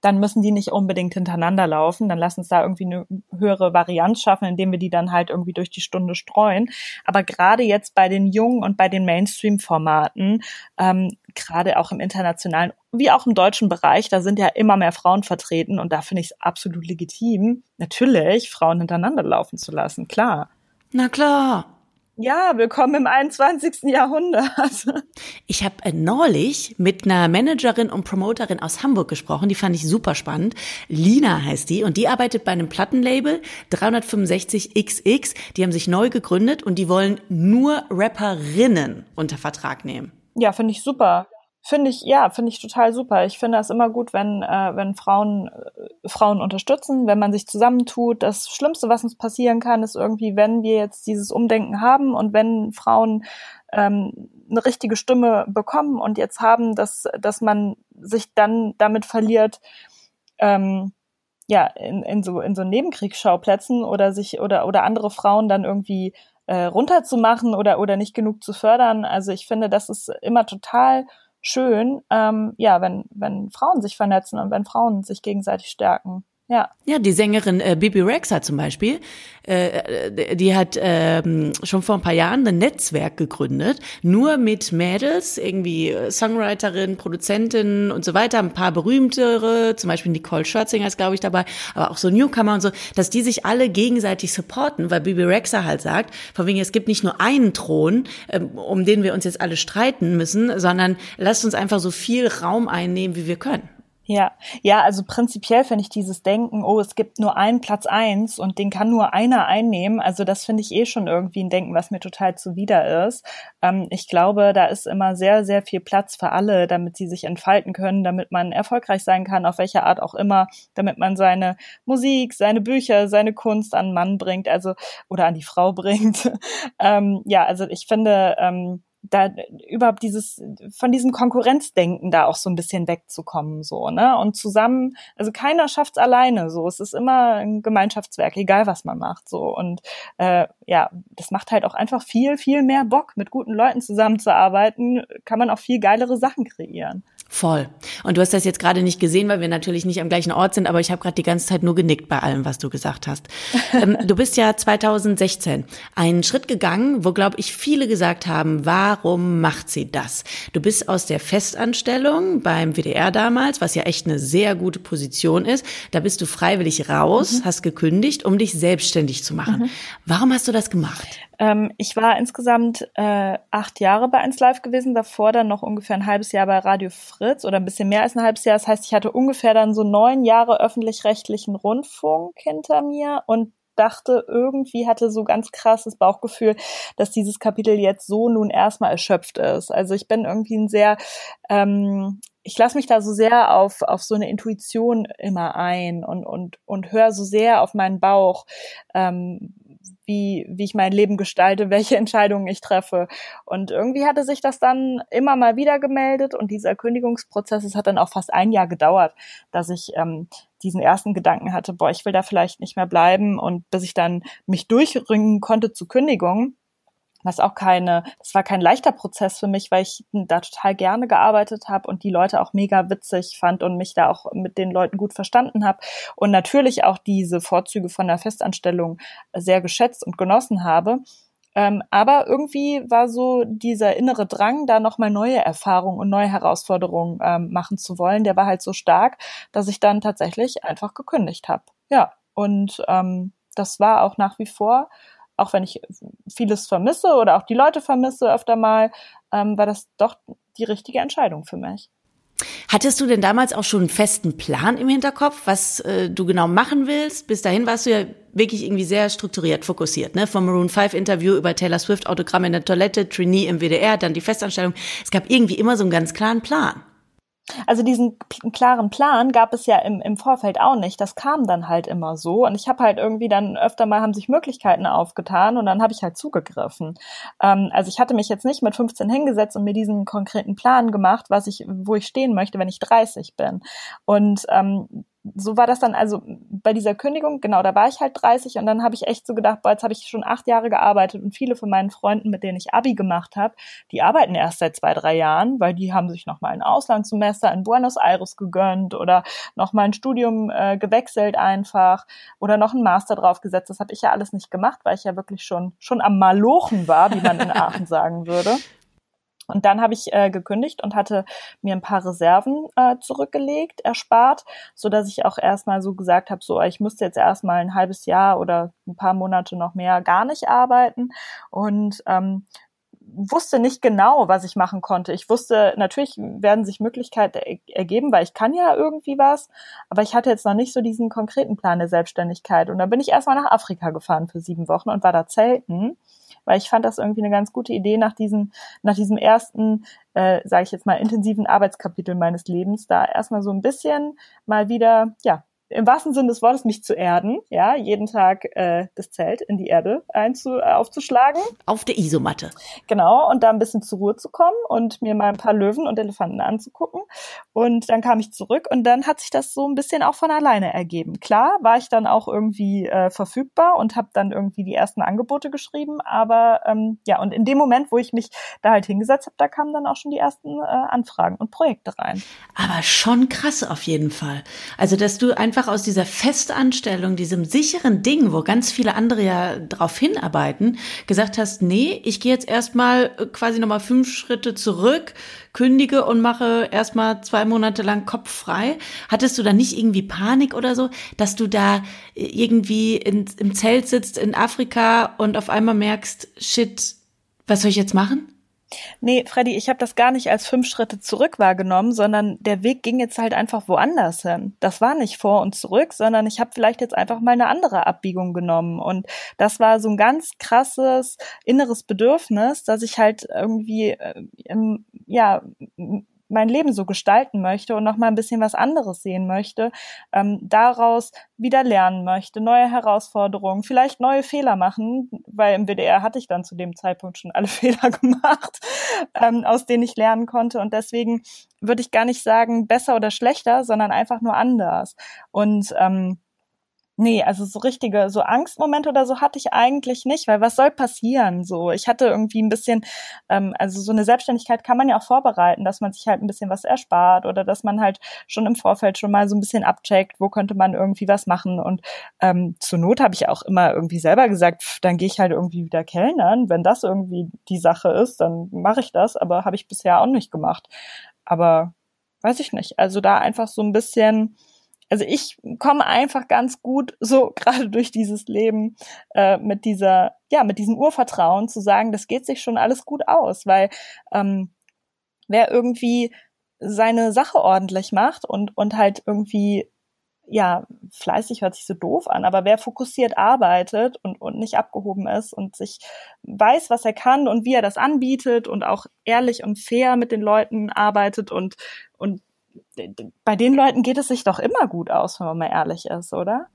Speaker 1: dann müssen die nicht unbedingt hintereinander laufen. Dann lass uns da irgendwie eine höhere Varianz schaffen, indem wir die dann halt irgendwie durch die Stunde streuen. Aber gerade jetzt bei den jungen und bei den Mainstream-Formaten, ähm, gerade auch im internationalen wie auch im deutschen Bereich, da sind ja immer mehr Frauen vertreten und da finde ich es absolut legitim, natürlich Frauen hintereinander laufen zu lassen, klar.
Speaker 2: Na klar.
Speaker 1: Ja, willkommen im 21. Jahrhundert.
Speaker 2: Ich habe äh, neulich mit einer Managerin und Promoterin aus Hamburg gesprochen, die fand ich super spannend. Lina heißt die und die arbeitet bei einem Plattenlabel 365XX. Die haben sich neu gegründet und die wollen nur Rapperinnen unter Vertrag nehmen.
Speaker 1: Ja, finde ich super. Finde ich, ja, finde ich total super. Ich finde das immer gut, wenn, äh, wenn Frauen äh, Frauen unterstützen, wenn man sich zusammentut. Das Schlimmste, was uns passieren kann, ist irgendwie, wenn wir jetzt dieses Umdenken haben und wenn Frauen ähm, eine richtige Stimme bekommen und jetzt haben, dass, dass man sich dann damit verliert, ähm, ja, in, in so, in so Nebenkriegsschauplätzen oder sich, oder, oder andere Frauen dann irgendwie äh, runterzumachen oder, oder nicht genug zu fördern. Also ich finde, das ist immer total schön, ähm, ja, wenn, wenn Frauen sich vernetzen und wenn Frauen sich gegenseitig stärken. Ja.
Speaker 2: Ja, die Sängerin äh, Bibi Rexa zum Beispiel, äh, äh, die hat äh, schon vor ein paar Jahren ein Netzwerk gegründet, nur mit Mädels, irgendwie äh, Songwriterin, Produzentin und so weiter, ein paar berühmtere, zum Beispiel Nicole Scherzinger ist, glaube ich, dabei, aber auch so Newcomer und so, dass die sich alle gegenseitig supporten, weil Bibi Rexa halt sagt, von wegen, es gibt nicht nur einen Thron, äh, um den wir uns jetzt alle streiten müssen, sondern lasst uns einfach so viel Raum einnehmen, wie wir können.
Speaker 1: Ja, ja, also prinzipiell finde ich dieses Denken, oh, es gibt nur einen Platz eins und den kann nur einer einnehmen. Also das finde ich eh schon irgendwie ein Denken, was mir total zuwider ist. Ähm, ich glaube, da ist immer sehr, sehr viel Platz für alle, damit sie sich entfalten können, damit man erfolgreich sein kann, auf welche Art auch immer, damit man seine Musik, seine Bücher, seine Kunst an Mann bringt, also oder an die Frau <laughs> bringt. ähm, ja, also ich finde, ähm, da überhaupt dieses von diesem Konkurrenzdenken da auch so ein bisschen wegzukommen so ne und zusammen also keiner schafft's alleine so es ist immer ein Gemeinschaftswerk egal was man macht so und äh, ja das macht halt auch einfach viel viel mehr Bock mit guten Leuten zusammenzuarbeiten kann man auch viel geilere Sachen kreieren
Speaker 2: Voll. Und du hast das jetzt gerade nicht gesehen, weil wir natürlich nicht am gleichen Ort sind, aber ich habe gerade die ganze Zeit nur genickt bei allem, was du gesagt hast. <laughs> ähm, du bist ja 2016 einen Schritt gegangen, wo, glaube ich, viele gesagt haben, warum macht sie das? Du bist aus der Festanstellung beim WDR damals, was ja echt eine sehr gute Position ist, da bist du freiwillig raus, mhm. hast gekündigt, um dich selbstständig zu machen. Mhm. Warum hast du das gemacht?
Speaker 1: Ähm, ich war insgesamt äh, acht Jahre bei 1 Live gewesen, davor dann noch ungefähr ein halbes Jahr bei Radio Fritz oder ein bisschen mehr als ein halbes Jahr. Das heißt, ich hatte ungefähr dann so neun Jahre öffentlich-rechtlichen Rundfunk hinter mir und dachte, irgendwie hatte so ganz krasses Bauchgefühl, dass dieses Kapitel jetzt so nun erstmal erschöpft ist. Also ich bin irgendwie ein sehr, ähm, ich lasse mich da so sehr auf, auf so eine Intuition immer ein und, und, und höre so sehr auf meinen Bauch. Ähm, wie, wie ich mein Leben gestalte, welche Entscheidungen ich treffe. Und irgendwie hatte sich das dann immer mal wieder gemeldet und dieser Kündigungsprozess, es hat dann auch fast ein Jahr gedauert, dass ich ähm, diesen ersten Gedanken hatte, boah, ich will da vielleicht nicht mehr bleiben und bis ich dann mich durchringen konnte zu Kündigung, was auch keine, das war kein leichter Prozess für mich, weil ich da total gerne gearbeitet habe und die Leute auch mega witzig fand und mich da auch mit den Leuten gut verstanden habe und natürlich auch diese Vorzüge von der Festanstellung sehr geschätzt und genossen habe. Ähm, aber irgendwie war so dieser innere Drang, da nochmal neue Erfahrungen und neue Herausforderungen ähm, machen zu wollen, der war halt so stark, dass ich dann tatsächlich einfach gekündigt habe. Ja, und ähm, das war auch nach wie vor auch wenn ich vieles vermisse oder auch die Leute vermisse öfter mal, ähm, war das doch die richtige Entscheidung für mich.
Speaker 2: Hattest du denn damals auch schon einen festen Plan im Hinterkopf, was äh, du genau machen willst? Bis dahin warst du ja wirklich irgendwie sehr strukturiert, fokussiert, ne? Vom Maroon 5 Interview über Taylor Swift, Autogramm in der Toilette, Trainee im WDR, dann die Festanstellung. Es gab irgendwie immer so einen ganz klaren Plan.
Speaker 1: Also diesen klaren Plan gab es ja im, im Vorfeld auch nicht. Das kam dann halt immer so. Und ich habe halt irgendwie dann öfter mal haben sich Möglichkeiten aufgetan und dann habe ich halt zugegriffen. Ähm, also ich hatte mich jetzt nicht mit 15 hingesetzt und mir diesen konkreten Plan gemacht, was ich, wo ich stehen möchte, wenn ich 30 bin. Und ähm, so war das dann also bei dieser Kündigung, genau, da war ich halt 30 und dann habe ich echt so gedacht, boah, jetzt habe ich schon acht Jahre gearbeitet und viele von meinen Freunden, mit denen ich Abi gemacht habe, die arbeiten erst seit zwei, drei Jahren, weil die haben sich nochmal ein Auslandssemester in Buenos Aires gegönnt oder nochmal ein Studium äh, gewechselt einfach oder noch ein Master draufgesetzt. Das habe ich ja alles nicht gemacht, weil ich ja wirklich schon, schon am Malochen war, wie man in Aachen <laughs> sagen würde. Und dann habe ich äh, gekündigt und hatte mir ein paar Reserven äh, zurückgelegt, erspart, so dass ich auch erstmal so gesagt habe, so ich müsste jetzt erstmal ein halbes Jahr oder ein paar Monate noch mehr gar nicht arbeiten und ähm, wusste nicht genau, was ich machen konnte. Ich wusste, natürlich werden sich Möglichkeiten ergeben, weil ich kann ja irgendwie was, aber ich hatte jetzt noch nicht so diesen konkreten Plan der Selbstständigkeit. Und dann bin ich erstmal nach Afrika gefahren für sieben Wochen und war da zelten weil ich fand das irgendwie eine ganz gute Idee nach diesem, nach diesem ersten, äh, sage ich jetzt mal, intensiven Arbeitskapitel meines Lebens, da erstmal so ein bisschen mal wieder, ja, im wahrsten Sinne des Wortes mich zu erden, ja, jeden Tag äh, das Zelt in die Erde einzu äh, aufzuschlagen.
Speaker 2: Auf der Isomatte.
Speaker 1: Genau, und da ein bisschen zur Ruhe zu kommen und mir mal ein paar Löwen und Elefanten anzugucken. Und dann kam ich zurück und dann hat sich das so ein bisschen auch von alleine ergeben. Klar, war ich dann auch irgendwie äh, verfügbar und habe dann irgendwie die ersten Angebote geschrieben, aber ähm, ja, und in dem Moment, wo ich mich da halt hingesetzt habe, da kamen dann auch schon die ersten äh, Anfragen und Projekte rein.
Speaker 2: Aber schon krass auf jeden Fall. Also, dass du einfach einfach aus dieser Festanstellung, diesem sicheren Ding, wo ganz viele andere ja drauf hinarbeiten, gesagt hast, nee, ich gehe jetzt erstmal äh, quasi nochmal fünf Schritte zurück, kündige und mache erstmal zwei Monate lang Kopf frei. Hattest du da nicht irgendwie Panik oder so, dass du da äh, irgendwie in, im Zelt sitzt in Afrika und auf einmal merkst, shit, was soll ich jetzt machen?
Speaker 1: Nee, Freddy, ich habe das gar nicht als fünf Schritte zurück wahrgenommen, sondern der Weg ging jetzt halt einfach woanders hin. Das war nicht vor und zurück, sondern ich habe vielleicht jetzt einfach mal eine andere Abbiegung genommen. Und das war so ein ganz krasses inneres Bedürfnis, dass ich halt irgendwie äh, im, ja mein Leben so gestalten möchte und noch mal ein bisschen was anderes sehen möchte, ähm, daraus wieder lernen möchte, neue Herausforderungen, vielleicht neue Fehler machen, weil im WDR hatte ich dann zu dem Zeitpunkt schon alle <laughs> Fehler gemacht, ähm, aus denen ich lernen konnte. Und deswegen würde ich gar nicht sagen besser oder schlechter, sondern einfach nur anders. Und ähm, Nee, also so richtige, so Angstmomente oder so hatte ich eigentlich nicht, weil was soll passieren? So, ich hatte irgendwie ein bisschen, ähm, also so eine Selbstständigkeit kann man ja auch vorbereiten, dass man sich halt ein bisschen was erspart oder dass man halt schon im Vorfeld schon mal so ein bisschen abcheckt, wo könnte man irgendwie was machen. Und ähm, zur Not habe ich auch immer irgendwie selber gesagt, pff, dann gehe ich halt irgendwie wieder kellnern. Wenn das irgendwie die Sache ist, dann mache ich das, aber habe ich bisher auch nicht gemacht. Aber weiß ich nicht. Also da einfach so ein bisschen also ich komme einfach ganz gut so <laughs> gerade durch dieses Leben äh, mit dieser, ja, mit diesem Urvertrauen zu sagen, das geht sich schon alles gut aus, weil ähm, wer irgendwie seine Sache ordentlich macht und und halt irgendwie ja, fleißig hört sich so doof an, aber wer fokussiert arbeitet und, und nicht abgehoben ist und sich weiß, was er kann und wie er das anbietet und auch ehrlich und fair mit den Leuten arbeitet und, und bei den Leuten geht es sich doch immer gut aus, wenn man mal ehrlich ist, oder?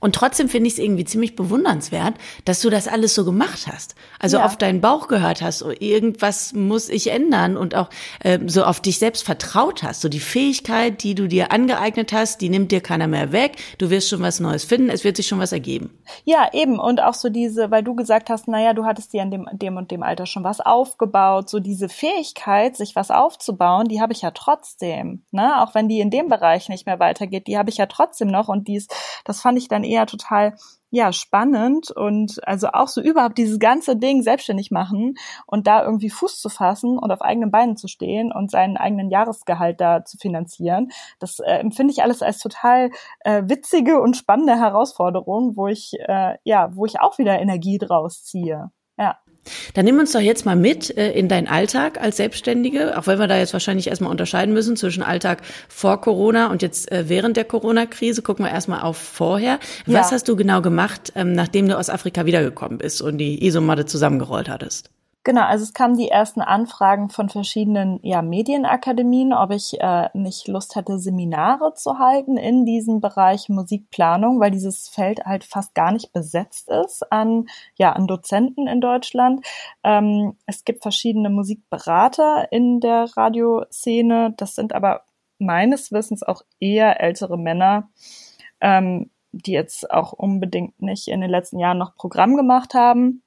Speaker 2: Und trotzdem finde ich es irgendwie ziemlich bewundernswert, dass du das alles so gemacht hast. Also ja. auf deinen Bauch gehört hast, oh, irgendwas muss ich ändern und auch äh, so auf dich selbst vertraut hast. So die Fähigkeit, die du dir angeeignet hast, die nimmt dir keiner mehr weg. Du wirst schon was Neues finden, es wird sich schon was ergeben.
Speaker 1: Ja, eben. Und auch so diese, weil du gesagt hast, naja, du hattest dir in dem, dem und dem Alter schon was aufgebaut. So diese Fähigkeit, sich was aufzubauen, die habe ich ja trotzdem. Ne? Auch wenn die in dem Bereich nicht mehr weitergeht, die habe ich ja trotzdem noch. Und dies, das fand ich dann eher total ja spannend und also auch so überhaupt dieses ganze Ding selbstständig machen und da irgendwie Fuß zu fassen und auf eigenen Beinen zu stehen und seinen eigenen Jahresgehalt da zu finanzieren, das äh, empfinde ich alles als total äh, witzige und spannende Herausforderung, wo ich äh, ja, wo ich auch wieder Energie draus ziehe. Ja.
Speaker 2: Dann nimm uns doch jetzt mal mit äh, in deinen Alltag als Selbstständige, auch wenn wir da jetzt wahrscheinlich erstmal unterscheiden müssen zwischen Alltag vor Corona und jetzt äh, während der Corona-Krise. Gucken wir erstmal auf vorher. Was ja. hast du genau gemacht, ähm, nachdem du aus Afrika wiedergekommen bist und die Isomatte zusammengerollt hattest?
Speaker 1: Genau, also es kamen die ersten Anfragen von verschiedenen ja, Medienakademien, ob ich äh, nicht Lust hätte, Seminare zu halten in diesem Bereich Musikplanung, weil dieses Feld halt fast gar nicht besetzt ist an, ja, an Dozenten in Deutschland. Ähm, es gibt verschiedene Musikberater in der Radioszene, das sind aber meines Wissens auch eher ältere Männer, ähm, die jetzt auch unbedingt nicht in den letzten Jahren noch Programm gemacht haben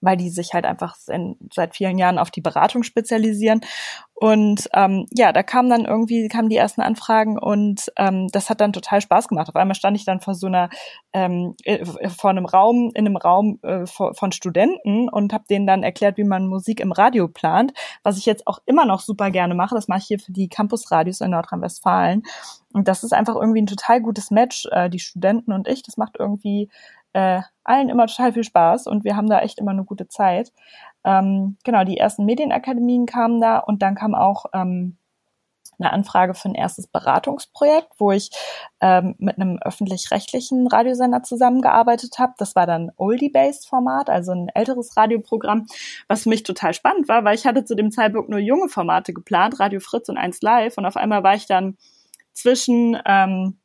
Speaker 1: weil die sich halt einfach in, seit vielen Jahren auf die Beratung spezialisieren. Und ähm, ja, da kamen dann irgendwie, kamen die ersten Anfragen und ähm, das hat dann total Spaß gemacht. Auf einmal stand ich dann vor so einer, ähm, äh, vor einem Raum, in einem Raum äh, von Studenten und habe denen dann erklärt, wie man Musik im Radio plant, was ich jetzt auch immer noch super gerne mache. Das mache ich hier für die Campusradios in Nordrhein-Westfalen. Und das ist einfach irgendwie ein total gutes Match, äh, die Studenten und ich. Das macht irgendwie äh, allen immer total viel Spaß und wir haben da echt immer eine gute Zeit. Ähm, genau, die ersten Medienakademien kamen da und dann kam auch ähm, eine Anfrage für ein erstes Beratungsprojekt, wo ich ähm, mit einem öffentlich-rechtlichen Radiosender zusammengearbeitet habe. Das war dann Oldie-Based-Format, also ein älteres Radioprogramm, was für mich total spannend war, weil ich hatte zu dem Zeitpunkt nur junge Formate geplant, Radio Fritz und 1 Live und auf einmal war ich dann zwischen ähm,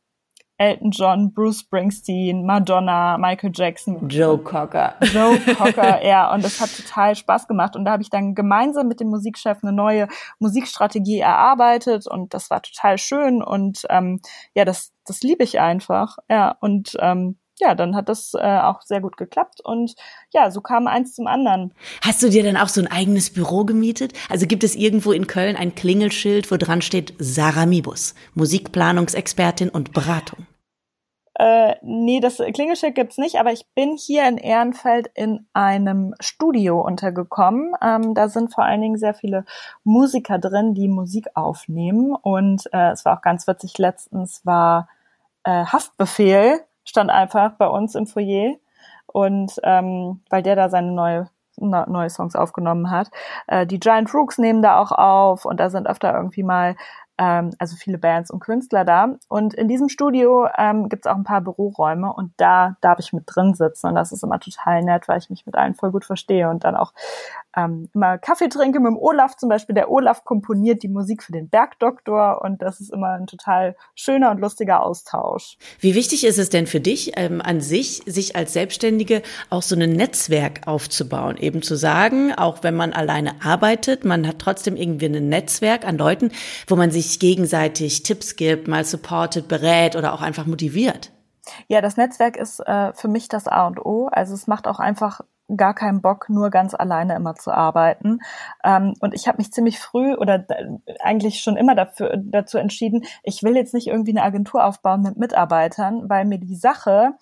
Speaker 1: Elton John, Bruce Springsteen, Madonna, Michael Jackson.
Speaker 2: Joe Cocker.
Speaker 1: Joe <laughs> Cocker, ja. Und das hat total Spaß gemacht. Und da habe ich dann gemeinsam mit dem Musikchef eine neue Musikstrategie erarbeitet und das war total schön. Und ähm, ja, das, das liebe ich einfach. Ja, und ähm, ja, dann hat das äh, auch sehr gut geklappt und ja, so kam eins zum anderen.
Speaker 2: Hast du dir dann auch so ein eigenes Büro gemietet? Also gibt es irgendwo in Köln ein Klingelschild, wo dran steht Sarah Mibus, Musikplanungsexpertin und Beratung?
Speaker 1: Äh, nee, das Klingelschild gibt's nicht, aber ich bin hier in Ehrenfeld in einem Studio untergekommen. Ähm, da sind vor allen Dingen sehr viele Musiker drin, die Musik aufnehmen und äh, es war auch ganz witzig. Letztens war äh, Haftbefehl stand einfach bei uns im Foyer und ähm, weil der da seine neue neue Songs aufgenommen hat. Äh, die Giant Rooks nehmen da auch auf und da sind öfter irgendwie mal ähm, also viele Bands und Künstler da. Und in diesem Studio ähm, gibt es auch ein paar Büroräume und da darf ich mit drin sitzen. Und das ist immer total nett, weil ich mich mit allen voll gut verstehe und dann auch ähm, immer Kaffee trinke mit dem Olaf zum Beispiel. Der Olaf komponiert die Musik für den Bergdoktor und das ist immer ein total schöner und lustiger Austausch.
Speaker 2: Wie wichtig ist es denn für dich ähm, an sich, sich als Selbstständige auch so ein Netzwerk aufzubauen? Eben zu sagen, auch wenn man alleine arbeitet, man hat trotzdem irgendwie ein Netzwerk an Leuten, wo man sich gegenseitig Tipps gibt, mal supportet, berät oder auch einfach motiviert.
Speaker 1: Ja, das Netzwerk ist äh, für mich das A und O. Also es macht auch einfach gar keinen Bock, nur ganz alleine immer zu arbeiten. Ähm, und ich habe mich ziemlich früh oder eigentlich schon immer dafür, dazu entschieden, ich will jetzt nicht irgendwie eine Agentur aufbauen mit Mitarbeitern, weil mir die Sache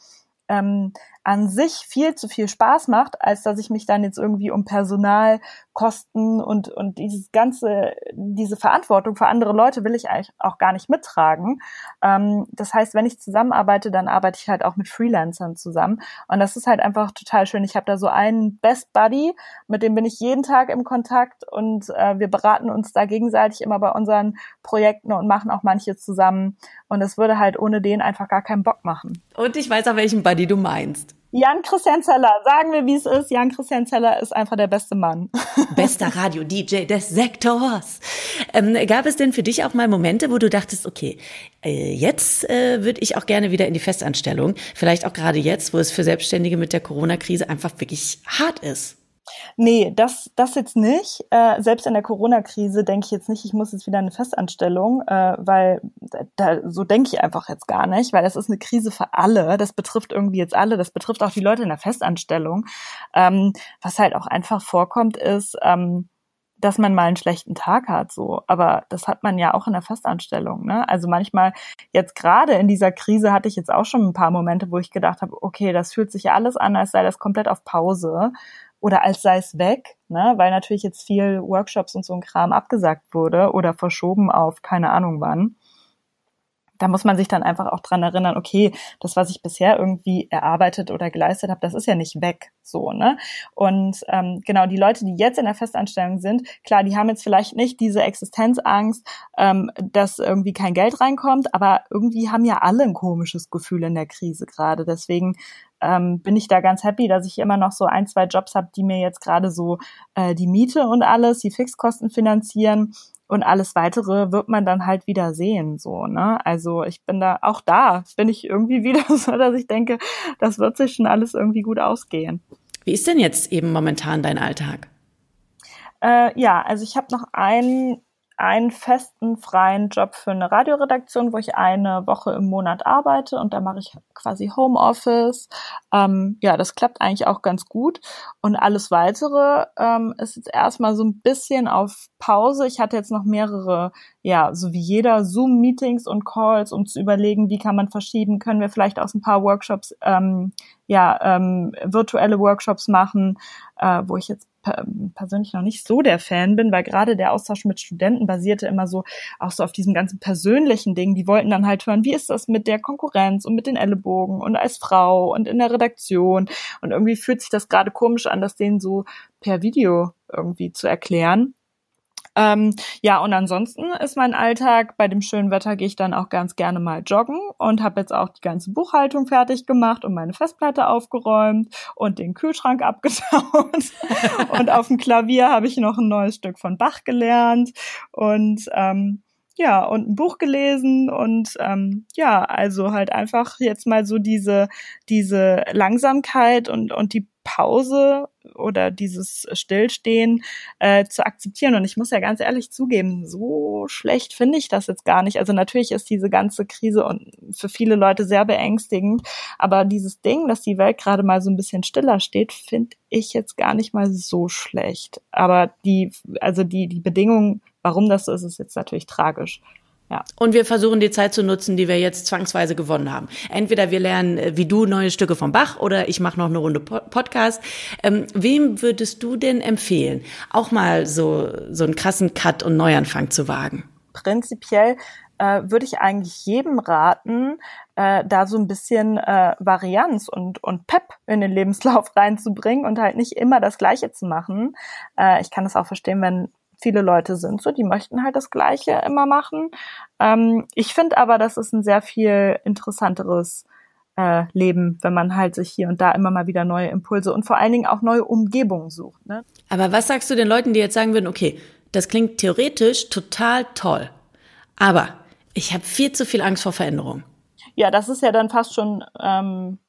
Speaker 1: ähm, an sich viel zu viel Spaß macht, als dass ich mich dann jetzt irgendwie um Personalkosten und, und dieses ganze, diese Verantwortung für andere Leute will ich eigentlich auch gar nicht mittragen. Ähm, das heißt, wenn ich zusammenarbeite, dann arbeite ich halt auch mit Freelancern zusammen. Und das ist halt einfach total schön. Ich habe da so einen Best Buddy, mit dem bin ich jeden Tag im Kontakt und äh, wir beraten uns da gegenseitig immer bei unseren Projekten und machen auch manche zusammen. Und es würde halt ohne den einfach gar keinen Bock machen.
Speaker 2: Und ich weiß auch, welchen Buddy du meinst.
Speaker 1: Jan Christian Zeller, sagen wir, wie es ist. Jan Christian Zeller ist einfach der beste Mann. <laughs>
Speaker 2: Bester Radio-DJ des Sektors. Ähm, gab es denn für dich auch mal Momente, wo du dachtest, okay, äh, jetzt äh, würde ich auch gerne wieder in die Festanstellung. Vielleicht auch gerade jetzt, wo es für Selbstständige mit der Corona-Krise einfach wirklich hart ist.
Speaker 1: Nee, das, das jetzt nicht. Äh, selbst in der Corona-Krise denke ich jetzt nicht, ich muss jetzt wieder eine Festanstellung, äh, weil da, so denke ich einfach jetzt gar nicht, weil das ist eine Krise für alle. Das betrifft irgendwie jetzt alle. Das betrifft auch die Leute in der Festanstellung. Ähm, was halt auch einfach vorkommt, ist, ähm, dass man mal einen schlechten Tag hat, so. Aber das hat man ja auch in der Festanstellung, ne? Also manchmal, jetzt gerade in dieser Krise hatte ich jetzt auch schon ein paar Momente, wo ich gedacht habe, okay, das fühlt sich ja alles an, als sei das komplett auf Pause oder als sei es weg, ne? weil natürlich jetzt viel Workshops und so ein Kram abgesagt wurde oder verschoben auf keine Ahnung wann. Da muss man sich dann einfach auch dran erinnern, okay, das, was ich bisher irgendwie erarbeitet oder geleistet habe, das ist ja nicht weg, so, ne? Und ähm, genau, die Leute, die jetzt in der Festanstellung sind, klar, die haben jetzt vielleicht nicht diese Existenzangst, ähm, dass irgendwie kein Geld reinkommt, aber irgendwie haben ja alle ein komisches Gefühl in der Krise gerade. Deswegen ähm, bin ich da ganz happy, dass ich immer noch so ein, zwei Jobs habe, die mir jetzt gerade so äh, die Miete und alles, die Fixkosten finanzieren und alles weitere wird man dann halt wieder sehen, so, ne? Also ich bin da, auch da bin ich irgendwie <laughs> wieder so, dass ich denke, das wird sich schon alles irgendwie gut ausgehen.
Speaker 2: Wie ist denn jetzt eben momentan dein Alltag?
Speaker 1: Äh, ja, also ich habe noch einen einen festen freien Job für eine Radioredaktion, wo ich eine Woche im Monat arbeite und da mache ich quasi Homeoffice. Ähm, ja, das klappt eigentlich auch ganz gut. Und alles weitere ähm, ist jetzt erstmal so ein bisschen auf Pause. Ich hatte jetzt noch mehrere, ja, so wie jeder Zoom-Meetings und Calls, um zu überlegen, wie kann man verschieben, können wir vielleicht aus ein paar Workshops, ähm, ja, ähm, virtuelle Workshops machen, äh, wo ich jetzt persönlich noch nicht so der Fan bin, weil gerade der Austausch mit Studenten basierte immer so auch so auf diesem ganzen persönlichen Ding. Die wollten dann halt hören, wie ist das mit der Konkurrenz und mit den Ellenbogen und als Frau und in der Redaktion. Und irgendwie fühlt sich das gerade komisch an, das denen so per Video irgendwie zu erklären. Ähm, ja, und ansonsten ist mein Alltag, bei dem schönen Wetter gehe ich dann auch ganz gerne mal joggen und habe jetzt auch die ganze Buchhaltung fertig gemacht und meine Festplatte aufgeräumt und den Kühlschrank <laughs> abgetaut. und auf dem Klavier habe ich noch ein neues Stück von Bach gelernt und ähm, ja, und ein Buch gelesen und ähm, ja, also halt einfach jetzt mal so diese, diese Langsamkeit und, und die Pause oder dieses Stillstehen äh, zu akzeptieren. Und ich muss ja ganz ehrlich zugeben, so schlecht finde ich das jetzt gar nicht. Also natürlich ist diese ganze Krise und für viele Leute sehr beängstigend, aber dieses Ding, dass die Welt gerade mal so ein bisschen stiller steht, finde ich jetzt gar nicht mal so schlecht. Aber die, also die, die Bedingungen, warum das so ist, ist jetzt natürlich tragisch.
Speaker 2: Ja. Und wir versuchen die Zeit zu nutzen, die wir jetzt zwangsweise gewonnen haben. Entweder wir lernen, äh, wie du, neue Stücke vom Bach oder ich mache noch eine Runde Podcast. Ähm, wem würdest du denn empfehlen, auch mal so, so einen krassen Cut und Neuanfang zu wagen?
Speaker 1: Prinzipiell äh, würde ich eigentlich jedem raten, äh, da so ein bisschen äh, Varianz und, und Pep in den Lebenslauf <laughs> reinzubringen und halt nicht immer das Gleiche zu machen. Äh, ich kann das auch verstehen, wenn viele Leute sind so, die möchten halt das Gleiche immer machen. Ähm, ich finde aber, das ist ein sehr viel interessanteres äh, Leben, wenn man halt sich hier und da immer mal wieder neue Impulse und vor allen Dingen auch neue Umgebungen sucht. Ne?
Speaker 2: Aber was sagst du den Leuten, die jetzt sagen würden, okay, das klingt theoretisch total toll, aber ich habe viel zu viel Angst vor Veränderung.
Speaker 1: Ja, das ist ja dann fast schon ähm,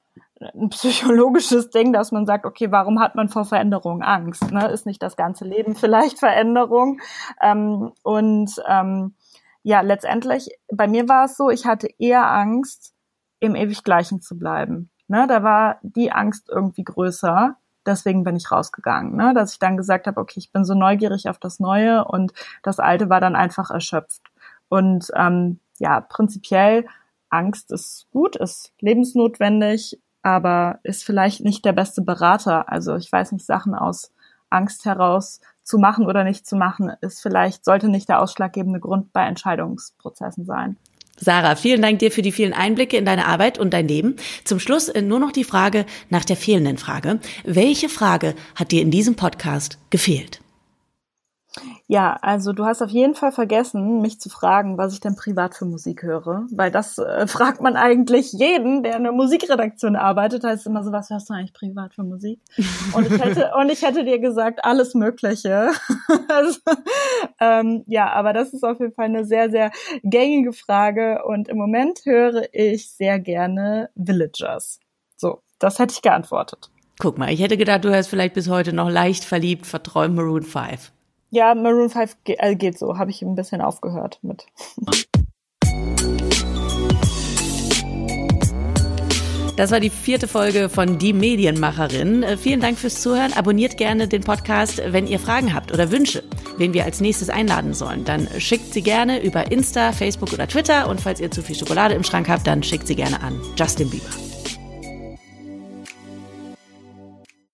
Speaker 1: ein psychologisches Ding, dass man sagt, okay, warum hat man vor Veränderung Angst? Ne? Ist nicht das ganze Leben vielleicht Veränderung? Ähm, und ähm, ja, letztendlich, bei mir war es so, ich hatte eher Angst, im ewig Gleichen zu bleiben. Ne, da war die Angst irgendwie größer. Deswegen bin ich rausgegangen, ne? dass ich dann gesagt habe, okay, ich bin so neugierig auf das Neue und das Alte war dann einfach erschöpft. Und ähm, ja, prinzipiell Angst ist gut, ist lebensnotwendig, aber ist vielleicht nicht der beste Berater. Also ich weiß nicht, Sachen aus Angst heraus zu machen oder nicht zu machen, ist vielleicht, sollte nicht der ausschlaggebende Grund bei Entscheidungsprozessen sein.
Speaker 2: Sarah, vielen Dank dir für die vielen Einblicke in deine Arbeit und dein Leben. Zum Schluss äh, nur noch die Frage nach der fehlenden Frage. Welche Frage hat dir in diesem Podcast gefehlt?
Speaker 1: Ja, also du hast auf jeden Fall vergessen, mich zu fragen, was ich denn privat für Musik höre, weil das äh, <laughs> fragt man eigentlich jeden, der in der Musikredaktion arbeitet, heißt immer so, was hörst du eigentlich privat für Musik? <laughs> Und ich hätte, und ich hätte dir gesagt, alles Mögliche. <laughs> also, ähm, ja, aber das ist auf jeden Fall eine sehr, sehr gängige Frage und im Moment höre ich sehr gerne Villagers. So, das hätte ich geantwortet.
Speaker 2: Guck mal, ich hätte gedacht, du hörst vielleicht bis heute noch leicht verliebt, verträumt Maroon 5.
Speaker 1: Ja, Maroon 5 ge äh, geht so. Habe ich ein bisschen aufgehört mit.
Speaker 2: Das war die vierte Folge von Die Medienmacherin. Äh, vielen Dank fürs Zuhören. Abonniert gerne den Podcast, wenn ihr Fragen habt oder Wünsche, wen wir als nächstes einladen sollen. Dann schickt sie gerne über Insta, Facebook oder Twitter. Und falls ihr zu viel Schokolade im Schrank habt, dann schickt sie gerne an Justin Bieber.